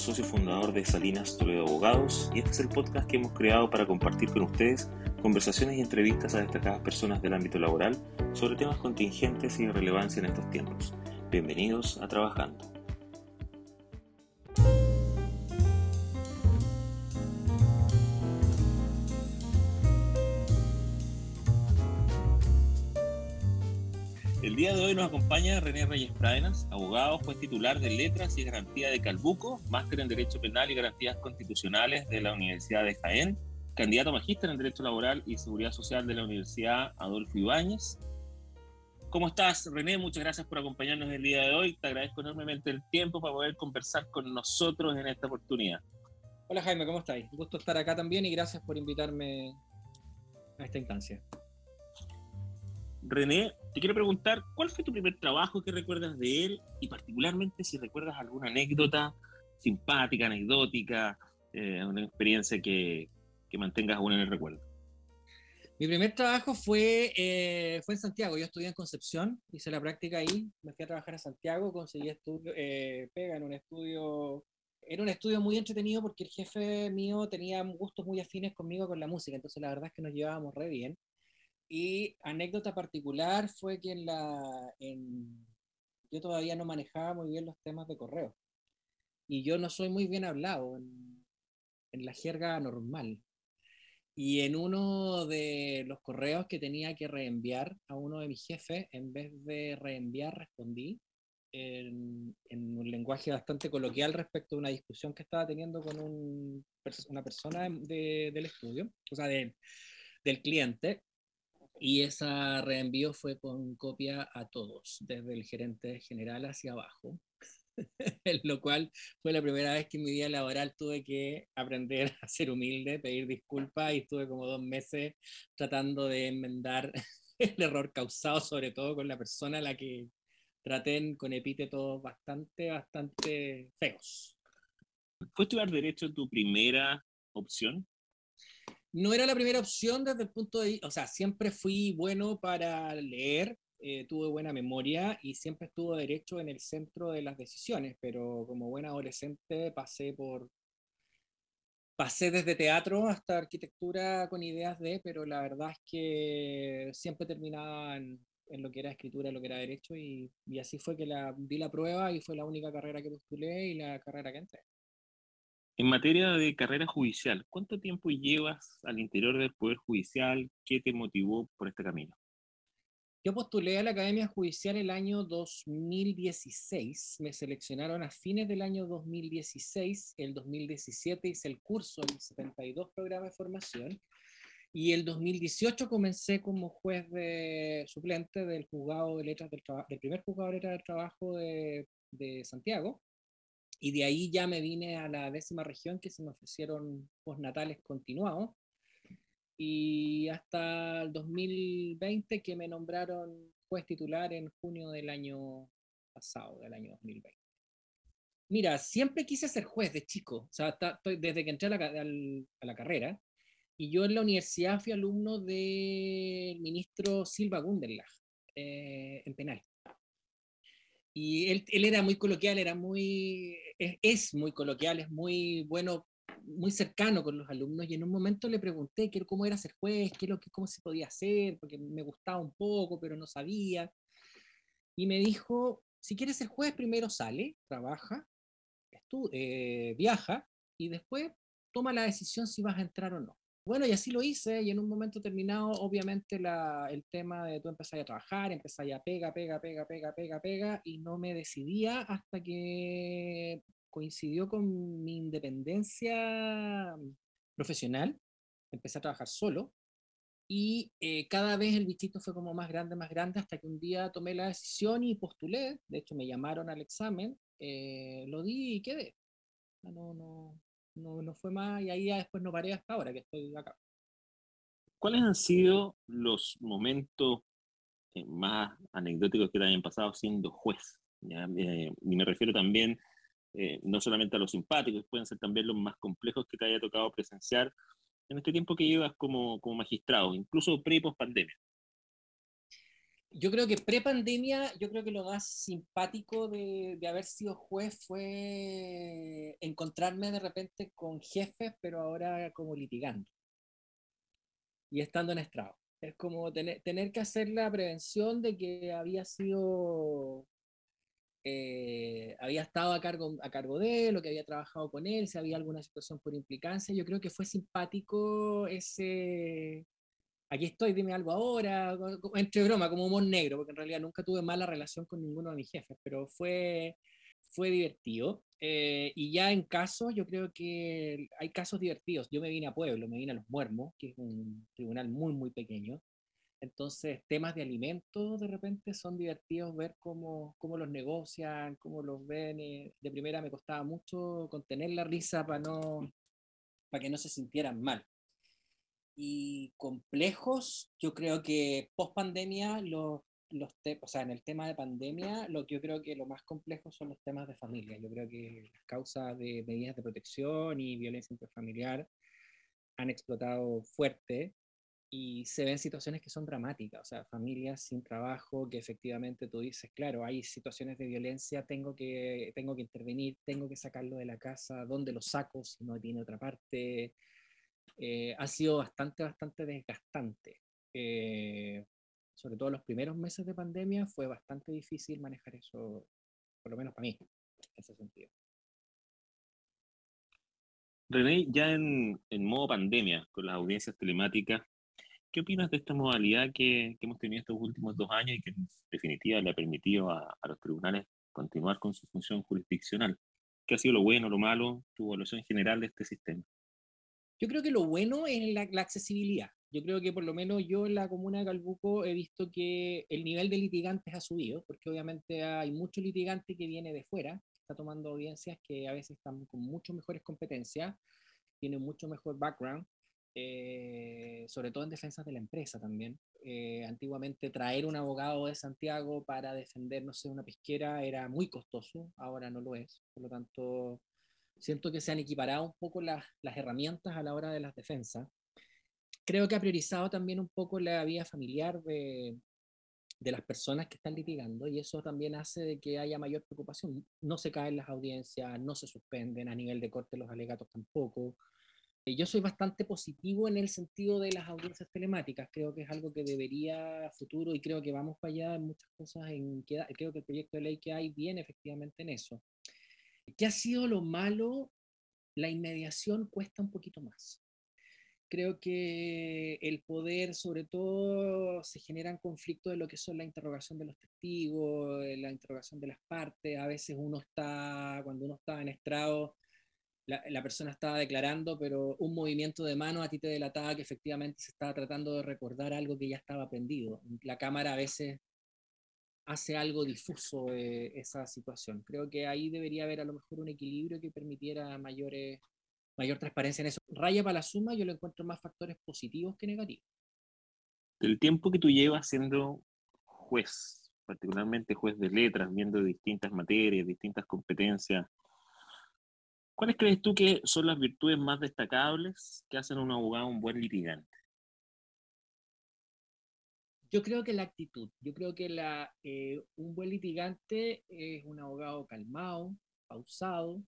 socio fundador de Salinas Toledo Abogados, y este es el podcast que hemos creado para compartir con ustedes conversaciones y entrevistas a destacadas personas del ámbito laboral sobre temas contingentes y de relevancia en estos tiempos. Bienvenidos a Trabajando. El día de hoy nos acompaña René Reyes Pradenas, abogado, juez titular de Letras y Garantía de Calbuco, máster en Derecho Penal y Garantías Constitucionales de la Universidad de Jaén, candidato a magíster en Derecho Laboral y Seguridad Social de la Universidad Adolfo Ibáñez. ¿Cómo estás, René? Muchas gracias por acompañarnos el día de hoy. Te agradezco enormemente el tiempo para poder conversar con nosotros en esta oportunidad. Hola Jaime, ¿cómo estáis? Un gusto estar acá también y gracias por invitarme a esta instancia. René, te quiero preguntar, ¿cuál fue tu primer trabajo que recuerdas de él? Y particularmente si recuerdas alguna anécdota simpática, anecdótica, eh, una experiencia que, mantengas aún en el recuerdo. Mi primer trabajo fue, eh, fue en Santiago. Yo estudié en Concepción, hice la práctica ahí, me fui a trabajar a Santiago, conseguí estudio, eh, pega en un estudio. Era un estudio muy entretenido porque el jefe mío tenía gustos muy afines conmigo con la música, entonces la verdad es que nos llevábamos re bien. Y anécdota particular fue que en la, en, yo todavía no manejaba muy bien los temas de correo. Y yo no soy muy bien hablado en, en la jerga normal. Y en uno de los correos que tenía que reenviar a uno de mis jefes, en vez de reenviar, respondí en, en, un lenguaje bastante coloquial respecto a una discusión que estaba teniendo con un, una persona de, del estudio, o sea, de, del cliente, y esa reenvío fue con copia a todos, desde el gerente general hacia abajo, lo cual fue la primera vez que en mi vida laboral tuve que aprender a ser humilde, pedir disculpas y estuve como dos meses tratando de enmendar el error causado, sobre todo con la persona a la que traté con epítetos bastante, bastante feos. ¿Fue estudiar Derecho tu primera opción? No era la primera opción desde el punto de o sea, siempre fui bueno para leer, eh, tuve buena memoria y siempre estuvo derecho en el centro de las decisiones, pero como buen adolescente pasé por, pasé desde teatro hasta arquitectura con ideas de, pero la verdad es que siempre terminaba en, en lo que era escritura, lo que era derecho y, y así fue que la, di la prueba y fue la única carrera que postulé y la carrera que entré. En materia de carrera judicial, ¿cuánto tiempo llevas al interior del Poder Judicial? ¿Qué te motivó por este camino? Yo postulé a la Academia Judicial el año 2016. Me seleccionaron a fines del año 2016. El 2017 hice el curso en 72 programas de formación. Y el 2018 comencé como juez suplente del juzgado de letras del, primer juzgado de letras del trabajo de Santiago y de ahí ya me vine a la décima región que se me ofrecieron postnatales continuados. Y hasta el 2020 que me nombraron juez titular en junio del año pasado, del año 2020. Mira, siempre quise ser juez de chico, o sea, estoy, desde que entré a la, a la, carrera, y yo en la universidad fui alumno del ministro Silva Gunderlach eh, en penal. Y él, él, era muy coloquial, era muy, es, muy coloquial, es muy bueno, muy cercano con los alumnos. Y en un momento le pregunté que, cómo era ser juez, qué lo cómo se podía hacer, porque me gustaba un poco, pero no sabía. Y me dijo, si quieres ser juez, primero sale, trabaja, eh, viaja y después toma la decisión si vas a entrar o no. Bueno, y así lo hice, y en un momento terminado, obviamente, la, el tema de tú empezar a trabajar, empezar a pega, pega, pega, pega, pega, pega, y no me decidía hasta que coincidió con mi independencia profesional, empecé a trabajar solo, y eh, cada vez el bichito fue como más grande, más grande, hasta que un día tomé la decisión y postulé, de hecho me llamaron al examen, eh, lo di y quedé. No, no, no, no fue más y ahí ya después no paré hasta ahora que estoy acá. ¿Cuáles han sido los momentos eh, más anecdóticos que te hayan pasado siendo juez? Eh, y me refiero también eh, no solamente a los simpáticos, pueden ser también los más complejos que te haya tocado presenciar en este tiempo que llevas como, como magistrado, incluso pre y post pandemia. Yo creo que pre-pandemia, yo creo que lo más simpático de, de, haber sido juez fue encontrarme de repente con jefes, pero ahora como litigando y estando en estrado. Es como tener, tener que hacer la prevención de que había sido, eh, había estado a cargo, a cargo de él, o que había trabajado con él, si había alguna situación por implicancia. Yo creo que fue simpático ese, aquí estoy, dime algo ahora, entre broma, como humor negro, porque en realidad nunca tuve mala relación con ninguno de mis jefes, pero fue, fue divertido. Eh, y ya en casos, yo creo que hay casos divertidos. Yo me vine a Pueblo, me vine a Los Muermos, que es un tribunal muy, muy pequeño. Entonces, temas de alimentos de repente son divertidos ver cómo, cómo los negocian, cómo los ven. Eh, de primera me costaba mucho contener la risa para, no, para que no se sintieran mal. Y complejos, yo creo que post pandemia los los o sea, en el tema de pandemia, lo que yo creo que lo más complejo son los temas de familia. Yo creo que las causas de medidas de protección y violencia intrafamiliar han explotado fuerte y se ven situaciones que son dramáticas, o sea, familias sin trabajo, que efectivamente tú dices, claro, hay situaciones de violencia, tengo que, tengo que intervenir, tengo que sacarlo de la casa, ¿dónde lo saco si no tiene otra parte? Eh, ha sido bastante, bastante desgastante. Eh, sobre todo los primeros meses de pandemia, fue bastante difícil manejar eso, por lo menos para mí, en ese sentido. René, ya en, modo pandemia, con las audiencias telemáticas, ¿qué opinas de esta modalidad que, hemos tenido estos últimos dos años y que en definitiva le ha permitido a, los tribunales continuar con su función jurisdiccional? ¿Qué ha sido lo bueno, lo malo, tu evaluación general de este sistema? Yo creo que lo bueno es la accesibilidad. Yo creo que por lo menos yo en la comuna de Calbuco he visto que el nivel de litigantes ha subido, porque obviamente hay mucho litigante que viene de fuera, está tomando audiencias que a veces están con mucho mejores competencias, tienen mucho mejor background, eh, sobre todo en defensa de la empresa también. Eh, antiguamente traer un abogado de Santiago para defender, no sé, una pesquera era muy costoso, ahora no lo es. Por lo tanto, siento que se han equiparado un poco las, las herramientas a la hora de las defensas creo que ha priorizado también un poco la vida familiar de, de las personas que están litigando y eso también hace de que haya mayor preocupación. No se caen las audiencias, no se suspenden a nivel de corte los alegatos tampoco. Eh, yo soy bastante positivo en el sentido de las audiencias telemáticas. Creo que es algo que debería futuro y creo que vamos para allá en muchas cosas. En que, creo que el proyecto de ley que hay viene efectivamente en eso. ¿Qué ha sido lo malo? La inmediación cuesta un poquito más creo que el poder, sobre todo, se generan conflictos de lo que son la interrogación de los testigos, eh, la interrogación de las partes. A veces uno está, cuando uno está en estrado, la, la, persona estaba declarando, pero un movimiento de mano a ti te delataba que efectivamente se estaba tratando de recordar algo que ya estaba aprendido. La cámara a veces hace algo difuso de esa situación. Creo que ahí debería haber a lo mejor un equilibrio que permitiera mayores mayor transparencia en eso. Raya para la suma, yo le encuentro más factores positivos que negativos. Del tiempo que tú llevas siendo juez, particularmente juez de letras, viendo distintas materias, distintas competencias, ¿cuáles crees tú que son las virtudes más destacables que hacen a un abogado un buen litigante? Yo creo que la actitud, yo creo que la, eh, un buen litigante es un abogado calmado, pausado,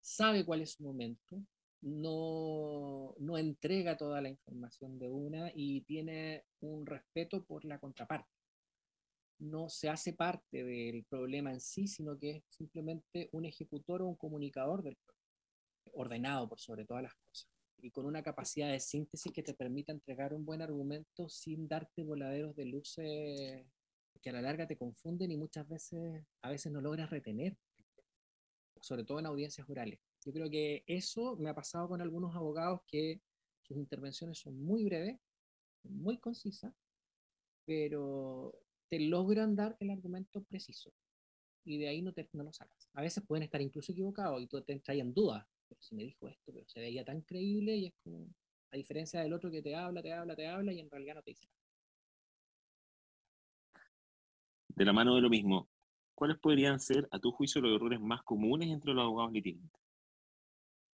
sabe cuál es su momento, no, no entrega toda la información de una y tiene un respeto por la contraparte. No se hace parte del problema en sí, sino que es simplemente un ejecutor o un comunicador del problema, ordenado por sobre todas las cosas y con una capacidad de síntesis que te permita entregar un buen argumento sin darte voladeros de luces que a la larga te confunden y muchas veces, a veces no logras retener sobre todo en audiencias orales. Yo creo que eso me ha pasado con algunos abogados que sus intervenciones son muy breves, muy concisas, pero te logran dar el argumento preciso y de ahí no, te, no lo sacas. A veces pueden estar incluso equivocados y tú te entras en dudas, pero si me dijo esto, pero se veía tan creíble y es como, a diferencia del otro que te habla, te habla, te habla y en realidad no te dice nada. De la mano de lo mismo, ¿cuáles podrían ser, a tu juicio, los errores más comunes entre los abogados litigantes?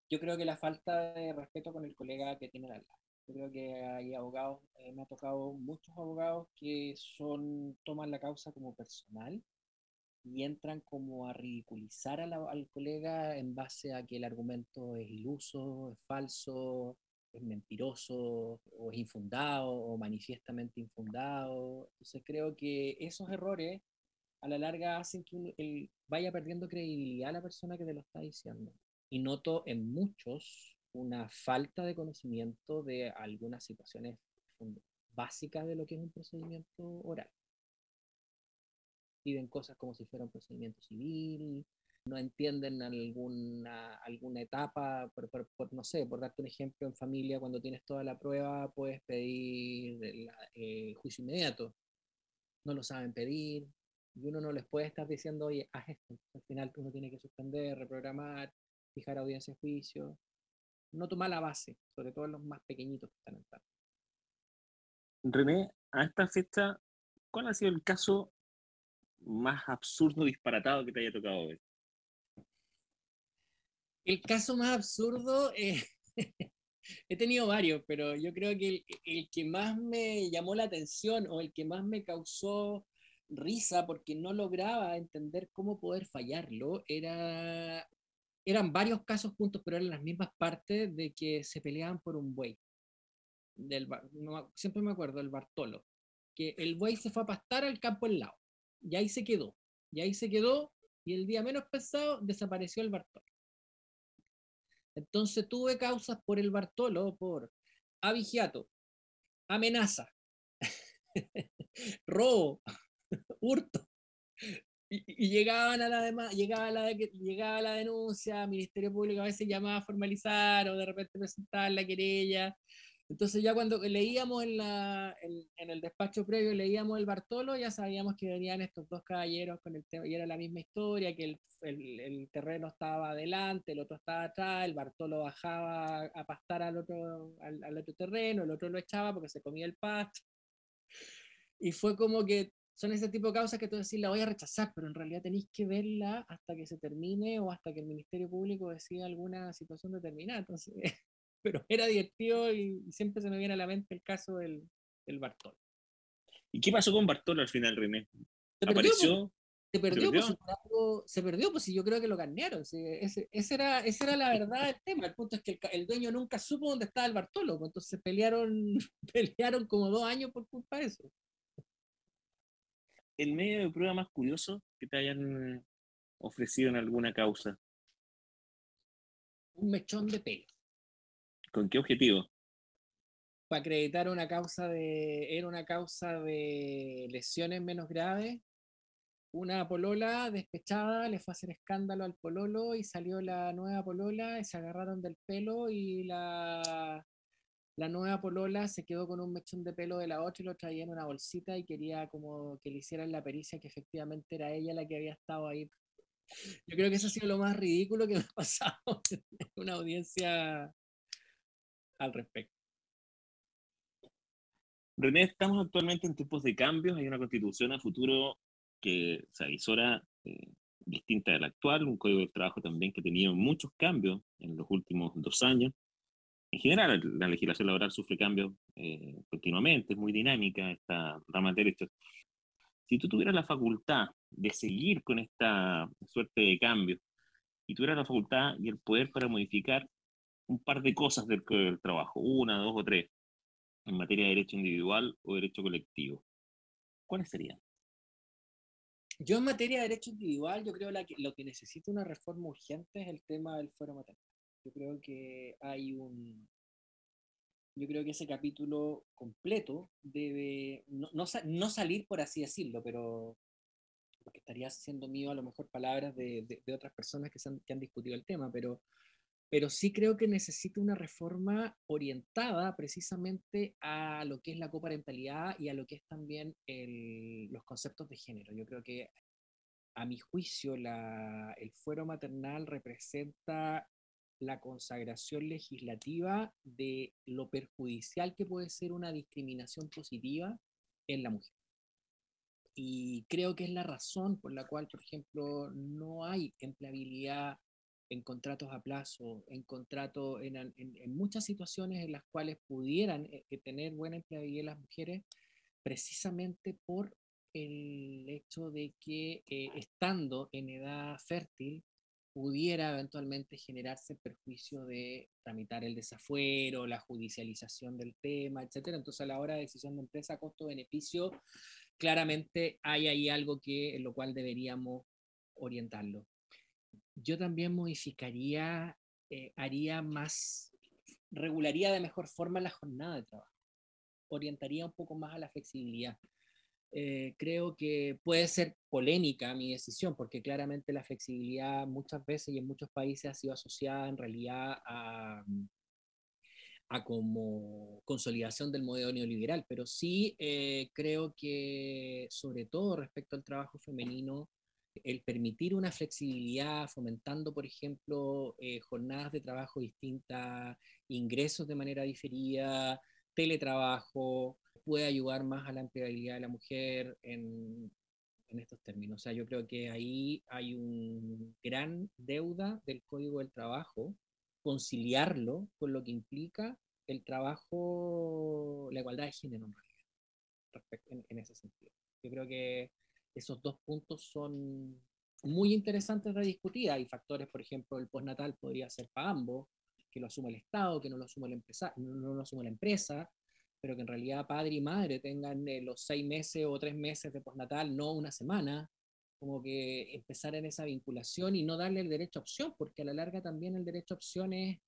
Yo creo que la falta de respeto con el colega que tiene al lado. Yo creo que hay abogados, eh, me ha tocado muchos abogados que son, toman la causa como personal y entran como a ridiculizar al colega en base a que el argumento es iluso, es falso, es mentiroso, o es infundado, o manifiestamente infundado. Entonces creo que esos errores a la larga hacen que vaya perdiendo credibilidad a la persona que te lo está diciendo. Y noto en muchos una falta de conocimiento de algunas situaciones básicas de lo que es un procedimiento oral. Piden cosas como si fuera un procedimiento civil, no entienden alguna, alguna etapa, por, no sé, por darte un ejemplo, en familia, cuando tienes toda la prueba, puedes pedir juicio inmediato. No lo saben pedir, y uno no les puede estar diciendo, oye, haz esto. Al final uno tiene que suspender, reprogramar, fijar audiencia de juicio no toma la base, sobre todo en los más pequeñitos que están entrando. René, a esta fecha, ¿cuál ha sido el caso más absurdo, disparatado que te haya tocado ver? El caso más absurdo, eh, he tenido varios, pero yo creo que el, que más me llamó la atención o el que más me causó risa porque no lograba entender cómo poder fallarlo era eran varios casos juntos, pero eran las mismas partes de que se peleaban por un buey. Del, siempre me acuerdo, el Bartolo, que el buey se fue a pastar al campo al lado, y ahí se quedó, y ahí se quedó, y el día menos pensado desapareció el Bartolo. Entonces tuve causas por el Bartolo, por avigiato, amenaza, robo, hurto, y, llegaban a la llegaba la, llegaba la denuncia, Ministerio Público a veces llamaba a formalizar o de repente presentar la querella. Entonces ya cuando leíamos en, la, en, el despacho previo, leíamos el Bartolo, ya sabíamos que venían estos dos caballeros con el tema, y era la misma historia, que el, el, el, terreno estaba adelante, el otro estaba atrás, el Bartolo bajaba a pastar al otro, al, al otro terreno, el otro lo echaba porque se comía el pasto. Y fue como que son ese tipo de causas que tú decís, la voy a rechazar, pero en realidad tenéis que verla hasta que se termine o hasta que el Ministerio Público decida alguna situación determinada. Entonces, pero era divertido y, siempre se me viene a la mente el caso del, del Bartol. ¿Y qué pasó con Bartol al final, René? ¿Se ¿Apareció? Se perdió, pues, se perdió, pues si yo creo que lo carnearon. ese, era, esa era la verdad del tema. El punto es que el, dueño nunca supo dónde estaba el Bartolo, entonces pelearon, pelearon como dos años por culpa de eso el medio de prueba más curioso que te hayan ofrecido en alguna causa? Un mechón de pelo. ¿Con qué objetivo? Para acreditar una causa de. Era una causa de lesiones menos graves. Una polola despechada le fue a hacer escándalo al pololo y salió la nueva polola y se agarraron del pelo y la la nueva polola se quedó con un mechón de pelo de la otra y lo traía en una bolsita y quería como que le hicieran la pericia que efectivamente era ella la que había estado ahí. Yo creo que eso ha sido lo más ridículo que me ha pasado en una audiencia al respecto. René, estamos actualmente en tiempos de cambios, hay una constitución a futuro que se avisora eh, distinta de la actual, un código de trabajo también que ha tenido muchos cambios en los últimos dos años en general la legislación laboral sufre cambios eh, continuamente, es muy dinámica esta rama de derechos. Si tú tuvieras la facultad de seguir con esta suerte de cambios y tuvieras la facultad y el poder para modificar un par de cosas del, trabajo, una, dos o tres, en materia de derecho individual o derecho colectivo, ¿cuáles serían? Yo en materia de derecho individual, yo creo que lo que necesita una reforma urgente es el tema del fuero maternal. Yo creo que hay un... Yo creo que ese capítulo completo debe no, no, salir por así decirlo, pero porque estaría haciendo mío a lo mejor palabras de, de, otras personas que han discutido el tema, pero, pero sí creo que necesita una reforma orientada precisamente a lo que es la coparentalidad y a lo que es también el, los conceptos de género. Yo creo que, a mi juicio, el fuero maternal representa la consagración legislativa de lo perjudicial que puede ser una discriminación positiva en la mujer. Y creo que es la razón por la cual, por ejemplo, no hay empleabilidad en contratos a plazo, en contratos, en, en, muchas situaciones en las cuales pudieran eh, tener buena empleabilidad las mujeres, precisamente por el hecho de que eh, estando en edad fértil pudiera eventualmente generarse perjuicio de tramitar el desafuero, la judicialización del tema, etcétera. Entonces, a la hora de decisión de empresa, costo-beneficio, claramente hay ahí algo que en lo cual deberíamos orientarlo. Yo también modificaría, eh, haría más, regularía de mejor forma la jornada de trabajo, orientaría un poco más a la flexibilidad. Eh, creo que puede ser polémica mi decisión, porque claramente la flexibilidad muchas veces y en muchos países ha sido asociada en realidad a, a como consolidación del modelo neoliberal, pero sí eh, creo que sobre todo respecto al trabajo femenino, el permitir una flexibilidad, fomentando, por ejemplo, eh, jornadas de trabajo distintas, ingresos de manera diferida, teletrabajo, puede ayudar más a la empleabilidad de la mujer en, en estos términos. O sea, yo creo que ahí hay un gran deuda del Código del Trabajo, conciliarlo con lo que implica el trabajo, la igualdad de género en, en ese sentido. Yo creo que esos dos puntos son muy interesantes de discutir. Hay factores, por ejemplo, el postnatal podría ser para ambos, que lo asume el Estado, que no lo asume la empresa, pero que en realidad padre y madre tengan eh, los seis meses o tres meses de postnatal, no una semana, como que empezar en esa vinculación y no darle el derecho a opción, porque a la larga también el derecho a opción es,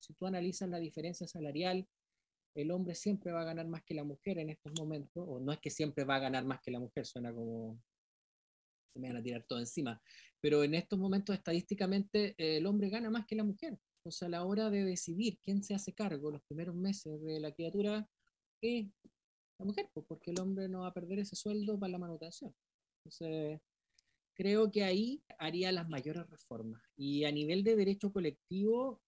si tú analizas la diferencia salarial, el hombre siempre va a ganar más que la mujer en estos momentos, o no es que siempre va a ganar más que la mujer, suena como me van a tirar todo encima, pero en estos momentos estadísticamente el hombre gana más que la mujer. O sea, a la hora de decidir quién se hace cargo los primeros meses de la criatura es la mujer, pues, porque el hombre no va a perder ese sueldo para la manutención. Entonces, creo que ahí haría las mayores reformas. Y a nivel de derecho colectivo,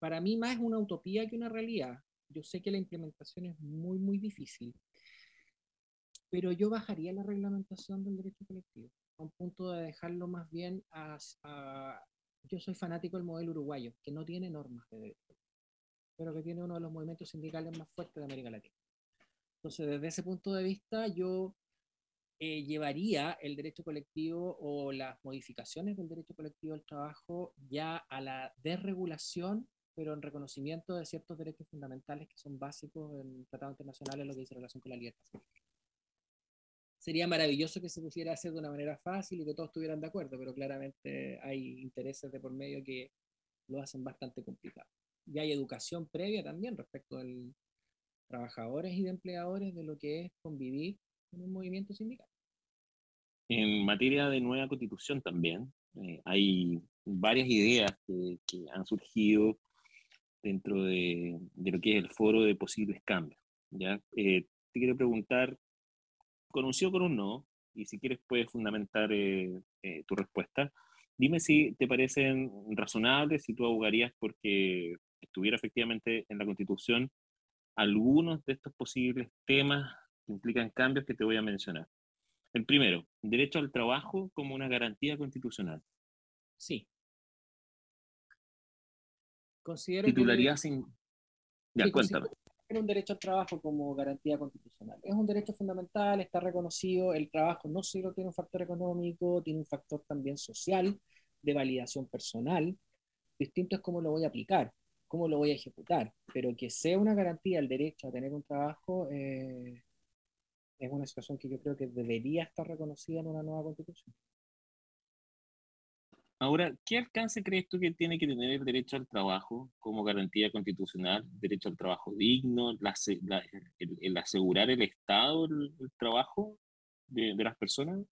para mí más es una utopía que una realidad. Yo sé que la implementación es muy, muy difícil, pero yo bajaría la reglamentación del derecho colectivo a un punto de dejarlo más bien a, yo soy fanático del modelo uruguayo, que no tiene normas de derecho, pero que tiene uno de los movimientos sindicales más fuertes de América Latina. Entonces, desde ese punto de vista, yo eh, llevaría el derecho colectivo o las modificaciones del derecho colectivo del trabajo ya a la desregulación, pero en reconocimiento de ciertos derechos fundamentales que son básicos en tratados internacionales, lo que dice relación con la libertad sería maravilloso que se pusiera a hacer de una manera fácil y que todos estuvieran de acuerdo, pero claramente hay intereses de por medio que lo hacen bastante complicado. Y hay educación previa también respecto de trabajadores y de empleadores de lo que es convivir en un movimiento sindical. En materia de nueva constitución también, eh, hay varias ideas que, han surgido dentro de, lo que es el foro de posibles cambios. ¿ya? Eh, te quiero preguntar con un sí o con un no, y si quieres puedes fundamentar eh, eh, tu respuesta. Dime si te parecen razonables, si tú abogarías porque estuviera efectivamente en la Constitución algunos de estos posibles temas que implican cambios que te voy a mencionar. El primero, derecho al trabajo como una garantía constitucional. Sí. Considero Titularía sin... Ya, cuéntame un derecho al trabajo como garantía constitucional. Es un derecho fundamental, está reconocido, el trabajo no solo tiene un factor económico, tiene un factor también social, de validación personal. Distinto es cómo lo voy a aplicar, cómo lo voy a ejecutar, pero que sea una garantía el derecho a tener un trabajo eh, es una situación que yo creo que debería estar reconocida en una nueva constitución. Ahora, ¿qué alcance crees tú que tiene que tener el derecho al trabajo como garantía constitucional, derecho al trabajo digno, el, asegurar el Estado el, trabajo de, las personas?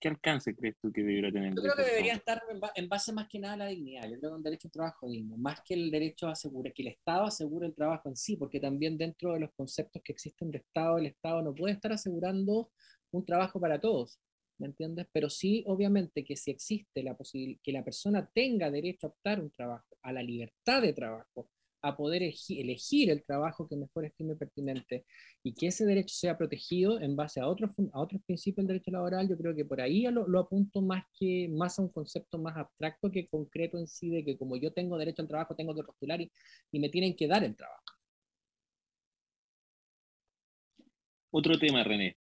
¿Qué alcance crees tú que debería tener? Yo creo que debería estar en base más que nada a la dignidad. Yo creo que un derecho al trabajo digno, más que el derecho a asegurar, que el Estado asegure el trabajo en sí, porque también dentro de los conceptos que existen de Estado, el Estado no puede estar asegurando un trabajo para todos. ¿Me entiendes? Pero sí, obviamente, que si existe la posibilidad que la persona tenga derecho a optar un trabajo, a la libertad de trabajo, a poder elegir el trabajo que mejor estime pertinente y que ese derecho sea protegido en base a otros, a otros principios del derecho laboral, yo creo que por ahí lo, apunto más, que, más a un concepto más abstracto que concreto en sí, de que como yo tengo derecho al trabajo, tengo que postular y me tienen que dar el trabajo. Otro tema, René.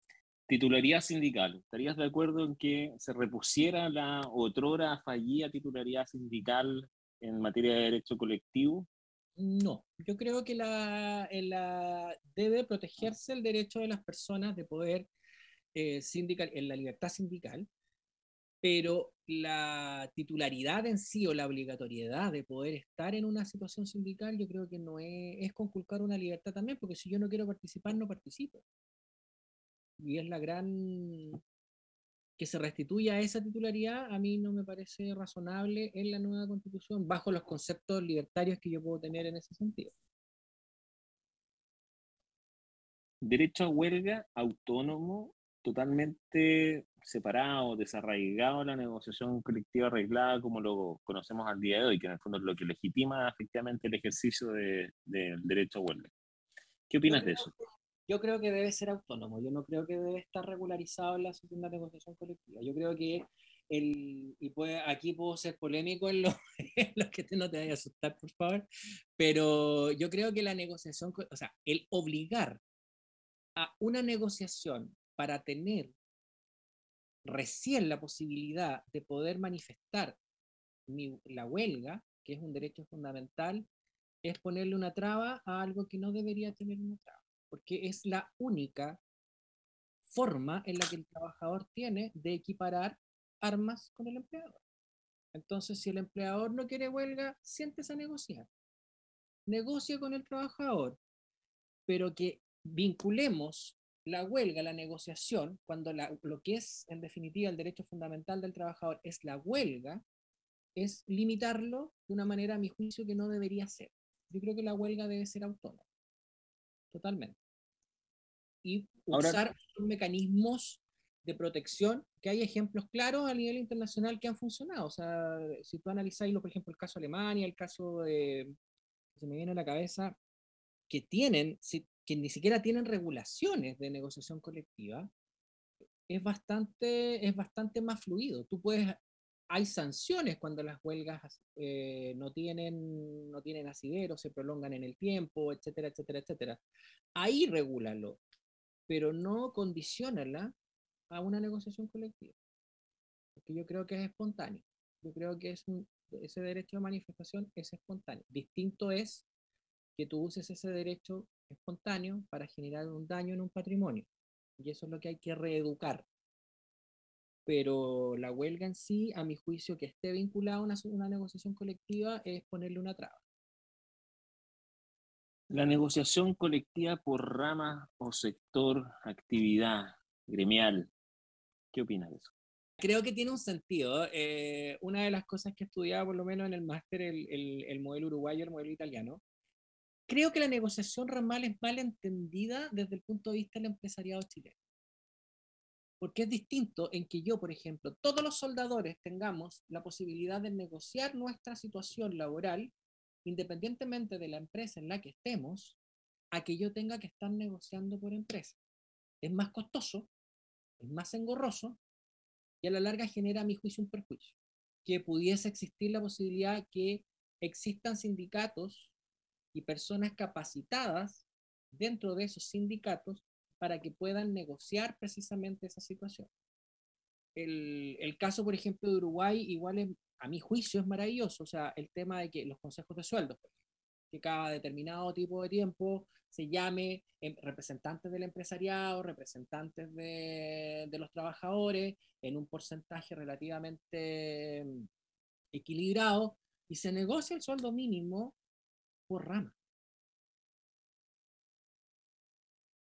Titularidad sindical. ¿Estarías de acuerdo en que se repusiera la otrora fallida titularidad sindical en materia de derecho colectivo? No, yo creo que la, debe protegerse el derecho de las personas de poder eh, sindical, en la libertad sindical, pero la titularidad en sí o la obligatoriedad de poder estar en una situación sindical, yo creo que no es conculcar una libertad también, porque si yo no quiero participar, no participo. Y es la gran que se restituya esa titularidad, a mí no me parece razonable en la nueva constitución, bajo los conceptos libertarios que yo puedo tener en ese sentido. Derecho a huelga autónomo, totalmente separado, desarraigado de la negociación colectiva arreglada como lo conocemos al día de hoy, que en el fondo es lo que legitima efectivamente el ejercicio del derecho a huelga. ¿Qué opinas de eso? Yo creo que debe ser autónomo, yo no creo que debe estar regularizado en la segunda negociación colectiva. Yo creo que el, y puede, aquí puedo ser polémico en lo, que no te vaya a asustar, por favor, pero yo creo que la negociación, o sea, el obligar a una negociación para tener recién la posibilidad de poder manifestar la huelga, que es un derecho fundamental, es ponerle una traba a algo que no debería tener una traba porque es la única forma en la que el trabajador tiene de equiparar armas con el empleador. Entonces, si el empleador no quiere huelga, siéntese a negociar. Negocia con el trabajador, pero que vinculemos la huelga, la negociación, cuando lo que es en definitiva el derecho fundamental del trabajador es la huelga, es limitarlo de una manera, a mi juicio, que no debería ser. Yo creo que la huelga debe ser autónoma, totalmente y usar mecanismos de protección, que hay ejemplos claros a nivel internacional que han funcionado. O sea, si tú analizáis, por ejemplo, el caso de Alemania, el caso de, se me viene a la cabeza, que tienen, que ni siquiera tienen regulaciones de negociación colectiva, es bastante, es bastante más fluido. Tú puedes, hay sanciones cuando las huelgas eh, no, tienen, no tienen asidero, se prolongan en el tiempo, etcétera, etcétera, etcétera. Ahí regúlalo pero no condicionala a una negociación colectiva. Porque yo creo que es espontáneo. Yo creo que es ese derecho de manifestación es espontáneo. Distinto es que tú uses ese derecho espontáneo para generar un daño en un patrimonio. Y eso es lo que hay que reeducar. Pero la huelga en sí, a mi juicio, que esté vinculada a una negociación colectiva, es ponerle una traba. La negociación colectiva por rama o sector, actividad gremial. ¿Qué opinas de eso? Creo que tiene un sentido. Eh, una de las cosas que estudiaba, por lo menos en el máster, el, el, modelo uruguayo, el modelo italiano, creo que la negociación ramal es mal entendida desde el punto de vista del empresariado chileno. Porque es distinto en que yo, por ejemplo, todos los soldadores tengamos la posibilidad de negociar nuestra situación laboral independientemente de la empresa en la que estemos, a que yo tenga que estar negociando por empresa. Es más costoso, es más engorroso y a la larga genera a mi juicio un perjuicio. Que pudiese existir la posibilidad que existan sindicatos y personas capacitadas dentro de esos sindicatos para que puedan negociar precisamente esa situación. El, caso, por ejemplo, de Uruguay igual es a mi juicio es maravilloso, o sea, el tema de que los consejos de sueldo, que cada determinado tipo de tiempo se llame em, representantes del empresariado, representantes de, de los trabajadores, en un porcentaje relativamente em, equilibrado, y se negocia el sueldo mínimo por rama.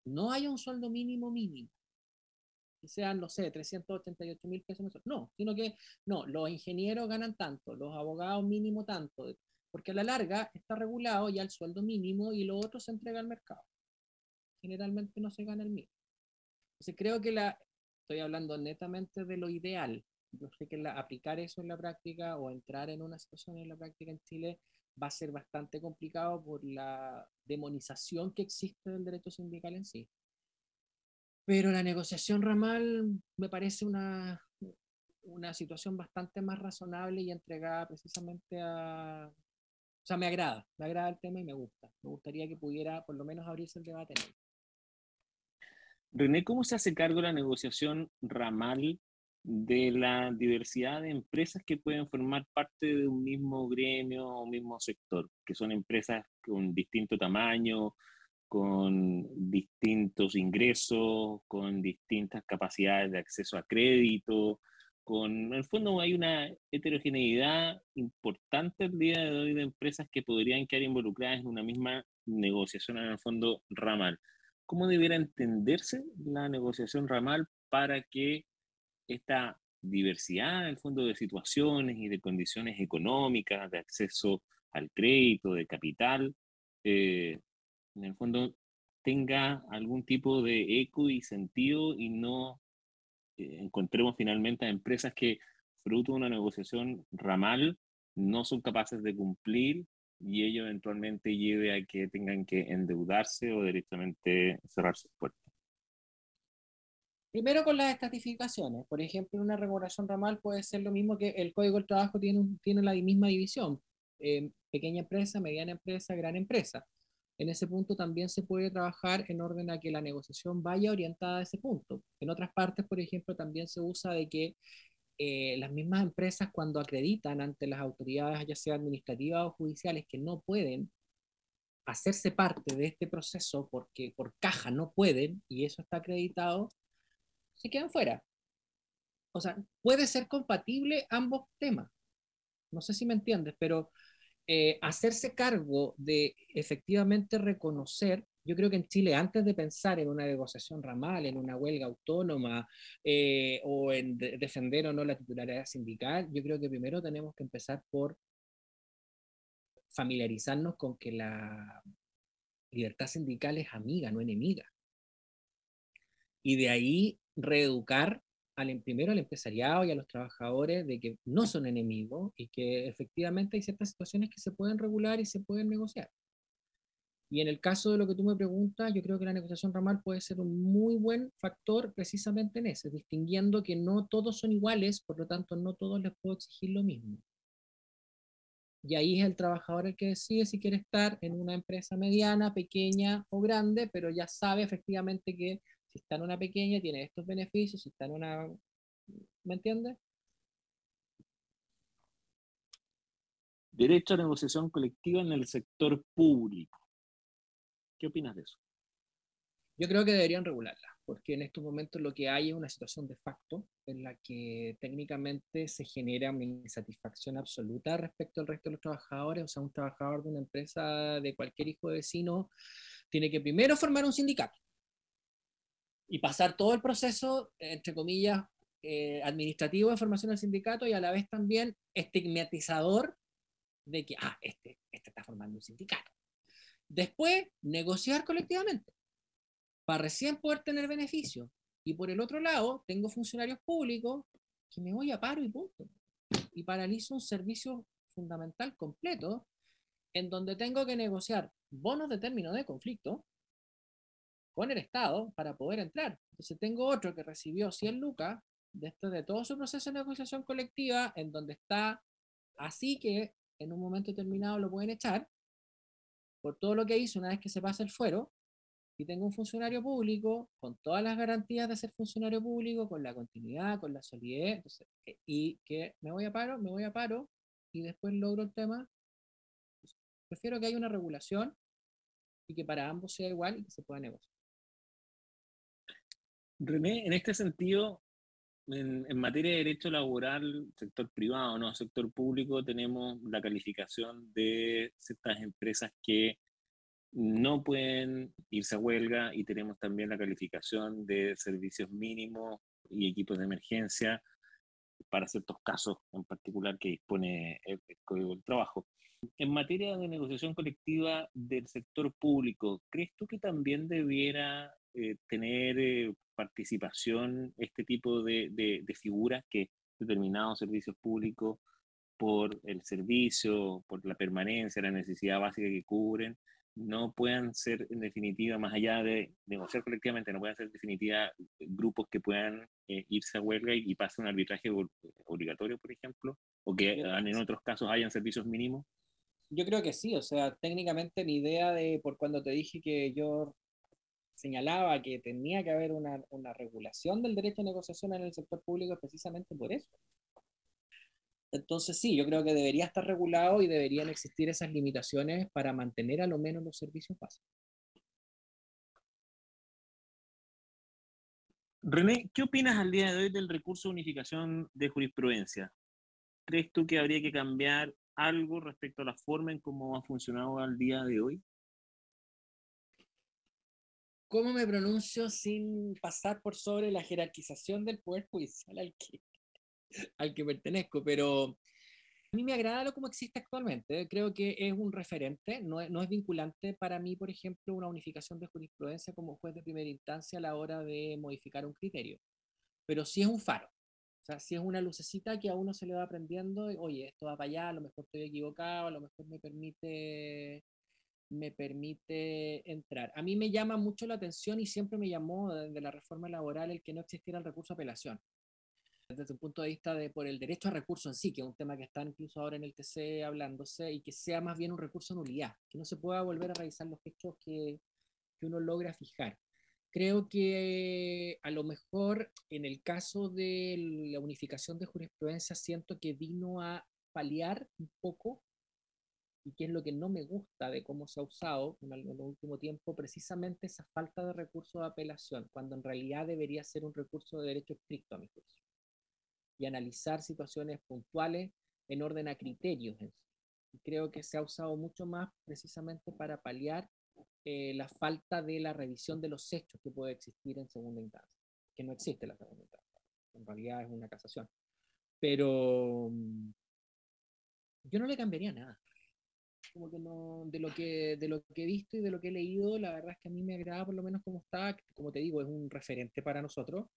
No hay un sueldo mínimo mínimo que sean, no sé, 388 mil pesos mensuales. No, sino que no, los ingenieros ganan tanto, los abogados mínimo tanto, porque a la larga está regulado ya el sueldo mínimo y lo otro se entrega al mercado. Generalmente no se gana el mínimo. Entonces creo que la, estoy hablando netamente de lo ideal. Yo sé que la, aplicar eso en la práctica o entrar en una situación en la práctica en Chile va a ser bastante complicado por la demonización que existe del derecho sindical en sí. Pero la negociación ramal me parece una, una situación bastante más razonable y entregada precisamente a... O sea, me agrada, me agrada el tema y me gusta. Me gustaría que pudiera por lo menos abrirse el debate en él. René, ¿cómo se hace cargo la negociación ramal de la diversidad de empresas que pueden formar parte de un mismo gremio o mismo sector, que son empresas con distinto tamaño, con distintos ingresos, con distintas capacidades de acceso a crédito, con, en el fondo hay una heterogeneidad importante el día de hoy de empresas que podrían quedar involucradas en una misma negociación en el fondo ramal. ¿Cómo debiera entenderse la negociación ramal para que esta diversidad, en el fondo, de situaciones y de condiciones económicas, de acceso al crédito, de capital, eh, en el fondo tenga algún tipo de eco y sentido y no eh, encontremos finalmente a empresas que, fruto de una negociación ramal, no son capaces de cumplir y ello eventualmente lleve a que tengan que endeudarse o directamente cerrar sus puertas. Primero con las estratificaciones. Por ejemplo, una regulación ramal puede ser lo mismo que el Código del Trabajo tiene, tiene la misma división. Eh, pequeña empresa, mediana empresa, gran empresa. En ese punto también se puede trabajar en orden a que la negociación vaya orientada a ese punto. En otras partes, por ejemplo, también se usa de que eh, las mismas empresas cuando acreditan ante las autoridades, ya sea administrativas o judiciales, que no pueden hacerse parte de este proceso porque por caja no pueden, y eso está acreditado, se quedan fuera. O sea, puede ser compatible ambos temas. No sé si me entiendes, pero eh, hacerse cargo de efectivamente reconocer, yo creo que en Chile, antes de pensar en una negociación ramal, en una huelga autónoma eh, o en defender o no la titularidad sindical, yo creo que primero tenemos que empezar por familiarizarnos con que la libertad sindical es amiga, no enemiga. Y de ahí reeducar al, em, primero al empresariado y a los trabajadores de que no son enemigos y que efectivamente hay ciertas situaciones que se pueden regular y se pueden negociar. Y en el caso de lo que tú me preguntas, yo creo que la negociación ramal puede ser un muy buen factor precisamente en ese, distinguiendo que no todos son iguales, por lo tanto no todos les puedo exigir lo mismo. Y ahí es el trabajador el que decide si quiere estar en una empresa mediana, pequeña o grande, pero ya sabe efectivamente que si está en una pequeña, tiene estos beneficios. Si está en una... ¿Me entiendes? Derecho a negociación colectiva en el sector público. ¿Qué opinas de eso? Yo creo que deberían regularla, porque en estos momentos lo que hay es una situación de facto en la que técnicamente se genera una insatisfacción absoluta respecto al resto de los trabajadores. O sea, un trabajador de una empresa de cualquier hijo de vecino tiene que primero formar un sindicato y pasar todo el proceso, entre comillas, eh, administrativo de formación del sindicato y a la vez también estigmatizador de que, ah, este, este está formando un sindicato. Después, negociar colectivamente para recién poder tener beneficios. Y por el otro lado, tengo funcionarios públicos que me voy a paro y punto. Y paralizo un servicio fundamental completo en donde tengo que negociar bonos de término de conflicto, con el Estado para poder entrar. Entonces tengo otro que recibió 100 lucas después de todo su proceso de negociación colectiva, en donde está así que en un momento determinado lo pueden echar por todo lo que hizo una vez que se pasa el fuero, y tengo un funcionario público con todas las garantías de ser funcionario público, con la continuidad, con la solidez, eh, y que me voy a paro, me voy a paro, y después logro el tema. Prefiero que haya una regulación y que para ambos sea igual y que se pueda negociar. René, en este sentido, en, materia de derecho laboral, sector privado, no sector público, tenemos la calificación de ciertas empresas que no pueden irse a huelga y tenemos también la calificación de servicios mínimos y equipos de emergencia para ciertos casos en particular que dispone el, Código del Trabajo. En materia de negociación colectiva del sector público, ¿crees tú que también debiera eh, tener eh, participación este tipo de, de, figuras que determinados servicios públicos por el servicio, por la permanencia, la necesidad básica que cubren, no puedan ser en definitiva, más allá de negociar colectivamente, no puedan ser en definitiva grupos que puedan eh, irse a huelga y, y pasen un arbitraje obligatorio, por ejemplo, o que en otros casos hayan servicios mínimos? Yo creo que sí, o sea, técnicamente mi idea de, por cuando te dije que yo señalaba que tenía que haber una, una regulación del derecho a negociación en el sector público es precisamente por eso. Entonces sí, yo creo que debería estar regulado y deberían existir esas limitaciones para mantener a lo menos los servicios básicos. René, ¿qué opinas al día de hoy del recurso de unificación de jurisprudencia? ¿Crees tú que habría que cambiar algo respecto a la forma en cómo ha funcionado al día de hoy? ¿Cómo me pronuncio sin pasar por sobre la jerarquización del poder judicial al que al que pertenezco, pero a mí me agrada lo como existe actualmente. Creo que es un referente, no es, no es vinculante para mí, por ejemplo, una unificación de jurisprudencia como juez de primera instancia a la hora de modificar un criterio, pero sí es un faro. O sea, sí es una lucecita que a uno se le va aprendiendo, oye, esto va para allá, a lo mejor estoy equivocado, a lo mejor me permite me permite entrar. A mí me llama mucho la atención y siempre me llamó desde la reforma laboral el que no existiera el recurso a apelación desde un punto de vista de por el derecho a recurso en sí, que es un tema que está incluso ahora en el TC hablándose, y que sea más bien un recurso de nulidad, que no se pueda volver a revisar los hechos que, que uno logra fijar. Creo que a lo mejor en el caso de la unificación de jurisprudencia siento que vino a paliar un poco y que es lo que no me gusta de cómo se ha usado en el, último tiempo, precisamente esa falta de recurso de apelación, cuando en realidad debería ser un recurso de derecho estricto a mi juicio y analizar situaciones puntuales en orden a criterios. creo que se ha usado mucho más precisamente para paliar eh, la falta de la revisión de los hechos que puede existir en segunda instancia, que no existe la segunda instancia, en realidad es una casación. Pero mm, yo no le cambiaría nada. Como que no, de lo que, de lo que he visto y de lo que he leído, la verdad es que a mí me agrada por lo menos como está, como te digo, es un referente para nosotros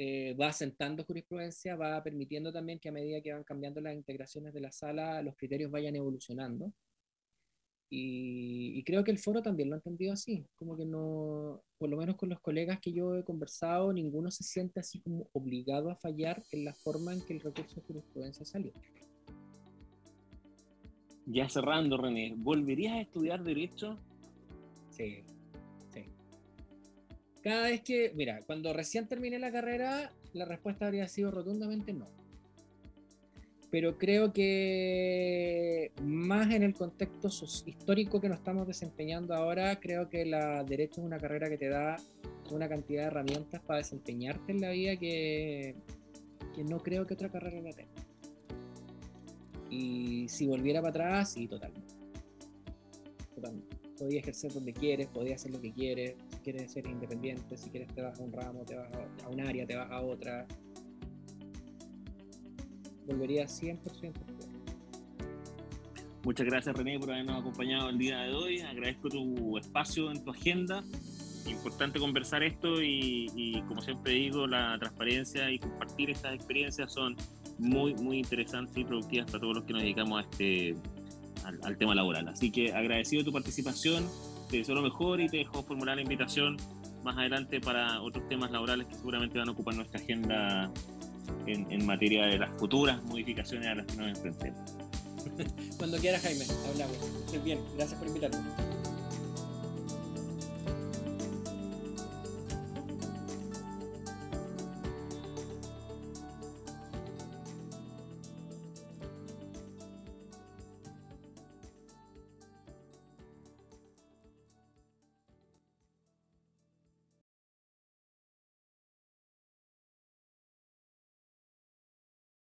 eh, va asentando jurisprudencia, va permitiendo también que a medida que van cambiando las integraciones de la sala, los criterios vayan evolucionando. Y, creo que el foro también lo ha entendido así, como que no, por lo menos con los colegas que yo he conversado, ninguno se siente así como obligado a fallar en la forma en que el recurso de jurisprudencia salió. Ya cerrando, René, ¿volverías a estudiar Derecho? Sí, cada vez que, mira, cuando recién terminé la carrera, la respuesta habría sido rotundamente no. Pero creo que más en el contexto histórico que nos estamos desempeñando ahora, creo que la derecho es una carrera que te da una cantidad de herramientas para desempeñarte en la vida que, que no creo que otra carrera la tenga. Y si volviera para atrás, sí, totalmente. Totalmente. Podía ejercer donde quieres, podía hacer lo que quieres, quieres ser independiente, si quieres te vas a un ramo, te vas a un área, te vas a otra. Volvería 100%. Muchas gracias René por habernos acompañado el día de hoy. Agradezco tu espacio en tu agenda. Importante conversar esto y, como siempre digo, la transparencia y compartir estas experiencias son muy, muy interesantes y productivas para todos los que nos dedicamos a este, al, tema laboral. Así que agradecido tu participación te deseo lo mejor y te dejo formular la invitación más adelante para otros temas laborales que seguramente van a ocupar nuestra agenda en, en materia de las futuras modificaciones a las que nos enfrentemos. Cuando quieras, Jaime, hablamos. Bien, gracias por invitarme.